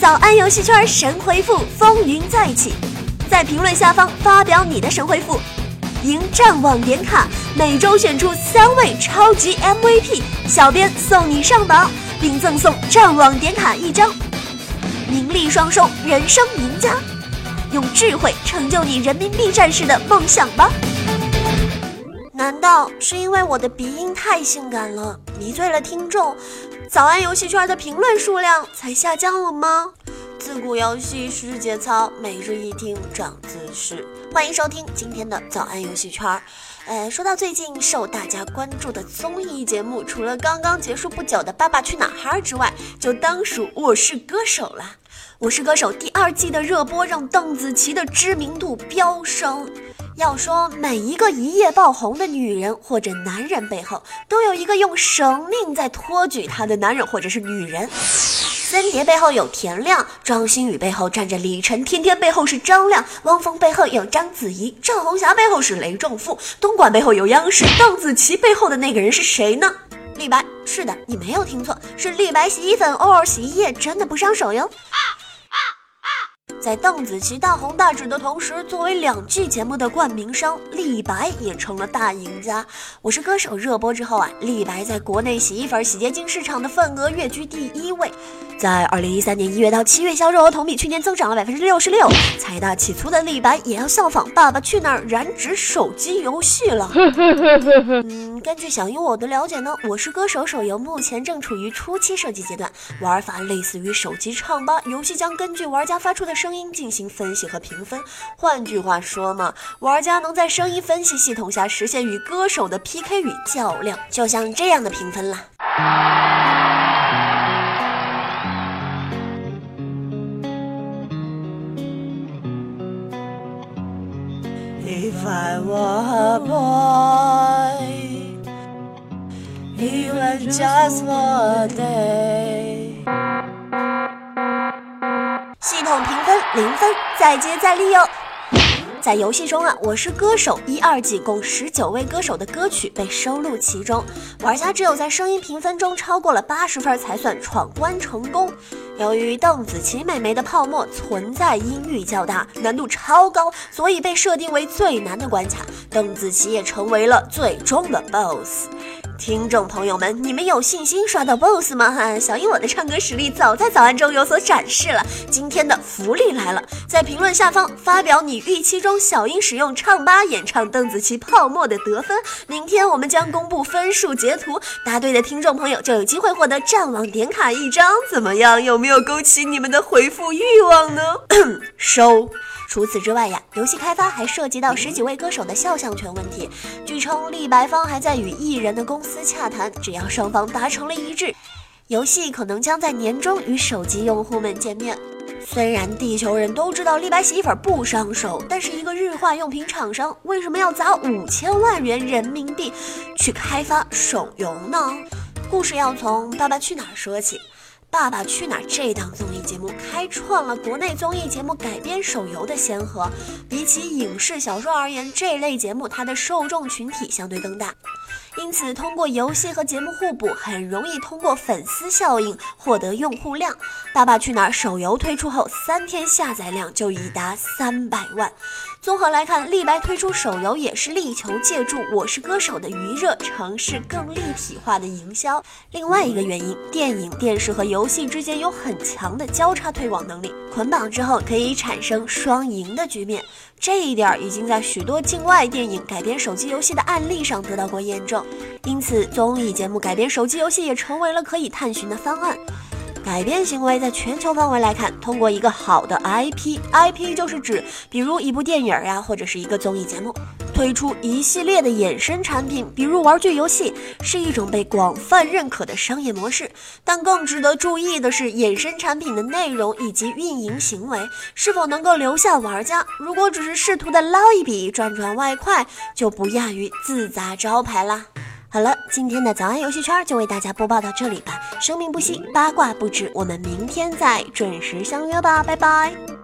早安游戏圈神回复风云再起，在评论下方发表你的神回复，赢战网点卡，每周选出三位超级 MVP，小编送你上榜，并赠送战网点卡一张，名利双收，人生赢家，用智慧成就你人民币战士的梦想吧。难道是因为我的鼻音太性感了，迷醉了听众？早安游戏圈的评论数量才下降了吗？自古游戏是节操，每日一听长姿势。欢迎收听今天的早安游戏圈。呃，说到最近受大家关注的综艺节目，除了刚刚结束不久的《爸爸去哪儿》之外，就当属《我是歌手》了。《我是歌手》第二季的热播让邓紫棋的知名度飙升。要说每一个一夜爆红的女人或者男人背后，都有一个用生命在托举她的男人或者是女人。森碟背后有田亮，庄心雨背后站着李晨，天天背后是张亮，汪峰背后有章子怡，赵红霞背后是雷仲富，东莞背后有央视，邓紫棋背后的那个人是谁呢？李白。是的，你没有听错，是李白洗衣粉，偶尔洗衣液真的不伤手哟。在邓紫棋大红大紫的同时，作为两季节目的冠名商，立白也成了大赢家。我是歌手热播之后啊，立白在国内洗衣粉、洗洁精市场的份额跃居第一位。在二零一三年一月到七月销售额同比去年增长了百分之六十六。财大气粗的立白也要效仿《爸爸去哪儿》染指手机游戏了。嗯，根据小英我的了解呢，《我是歌手》手游目前正处于初期设计阶段，玩法类似于手机唱吧，游戏将根据玩家发出的声音进行分析和评分。换句话说嘛，玩家能在声音分析系统下实现与歌手的 PK 与较量，就像这样的评分啦。If I were a boy, even just a day。系统评分零分，再接再厉哟。在游戏中啊，我是歌手一二季共十九位歌手的歌曲被收录其中，玩家只有在声音评分中超过了八十分才算闯关成功。由于邓紫棋妹妹的泡沫存在音域较大，难度超高，所以被设定为最难的关卡。邓紫棋也成为了最终的 BOSS。听众朋友们，你们有信心刷到 BOSS 吗？哈，小英我的唱歌实力早在早安中有所展示了。今天的福利来了，在评论下方发表你预期中小英使用唱吧演唱邓紫棋泡沫的得分。明天我们将公布分数截图，答对的听众朋友就有机会获得战网点卡一张。怎么样？有没有勾起你们的回复欲望呢？收。除此之外呀，游戏开发还涉及到十几位歌手的肖像权问题。据称，立白方还在与艺人的公司洽谈，只要双方达成了一致，游戏可能将在年中与手机用户们见面。虽然地球人都知道立白洗衣粉不伤手，但是一个日化用品厂商为什么要砸五千万元人民币去开发手游呢？故事要从《爸爸去哪儿》说起。《爸爸去哪儿》这档综艺节目开创了国内综艺节目改编手游的先河。比起影视小说而言，这类节目它的受众群体相对更大，因此通过游戏和节目互补，很容易通过粉丝效应获得用户量。《爸爸去哪儿》手游推出后，三天下载量就已达三百万。综合来看，立白推出手游也是力求借助《我是歌手》的余热，尝试更立体化的营销。另外一个原因，电影、电视和游游戏之间有很强的交叉推广能力，捆绑之后可以产生双赢的局面。这一点已经在许多境外电影改编手机游戏的案例上得到过验证，因此综艺节目改编手机游戏也成为了可以探寻的方案。改编行为在全球范围来看，通过一个好的 IP，IP 就是指比如一部电影呀，或者是一个综艺节目，推出一系列的衍生产品，比如玩具游戏，是一种被广泛认可的商业模式。但更值得注意的是，衍生产品的内容以及运营行为是否能够留下玩家。如果只是试图的捞一笔赚赚外快，就不亚于自砸招牌啦。好了，今天的早安游戏圈就为大家播报到这里吧。生命不息，八卦不止，我们明天再准时相约吧，拜拜。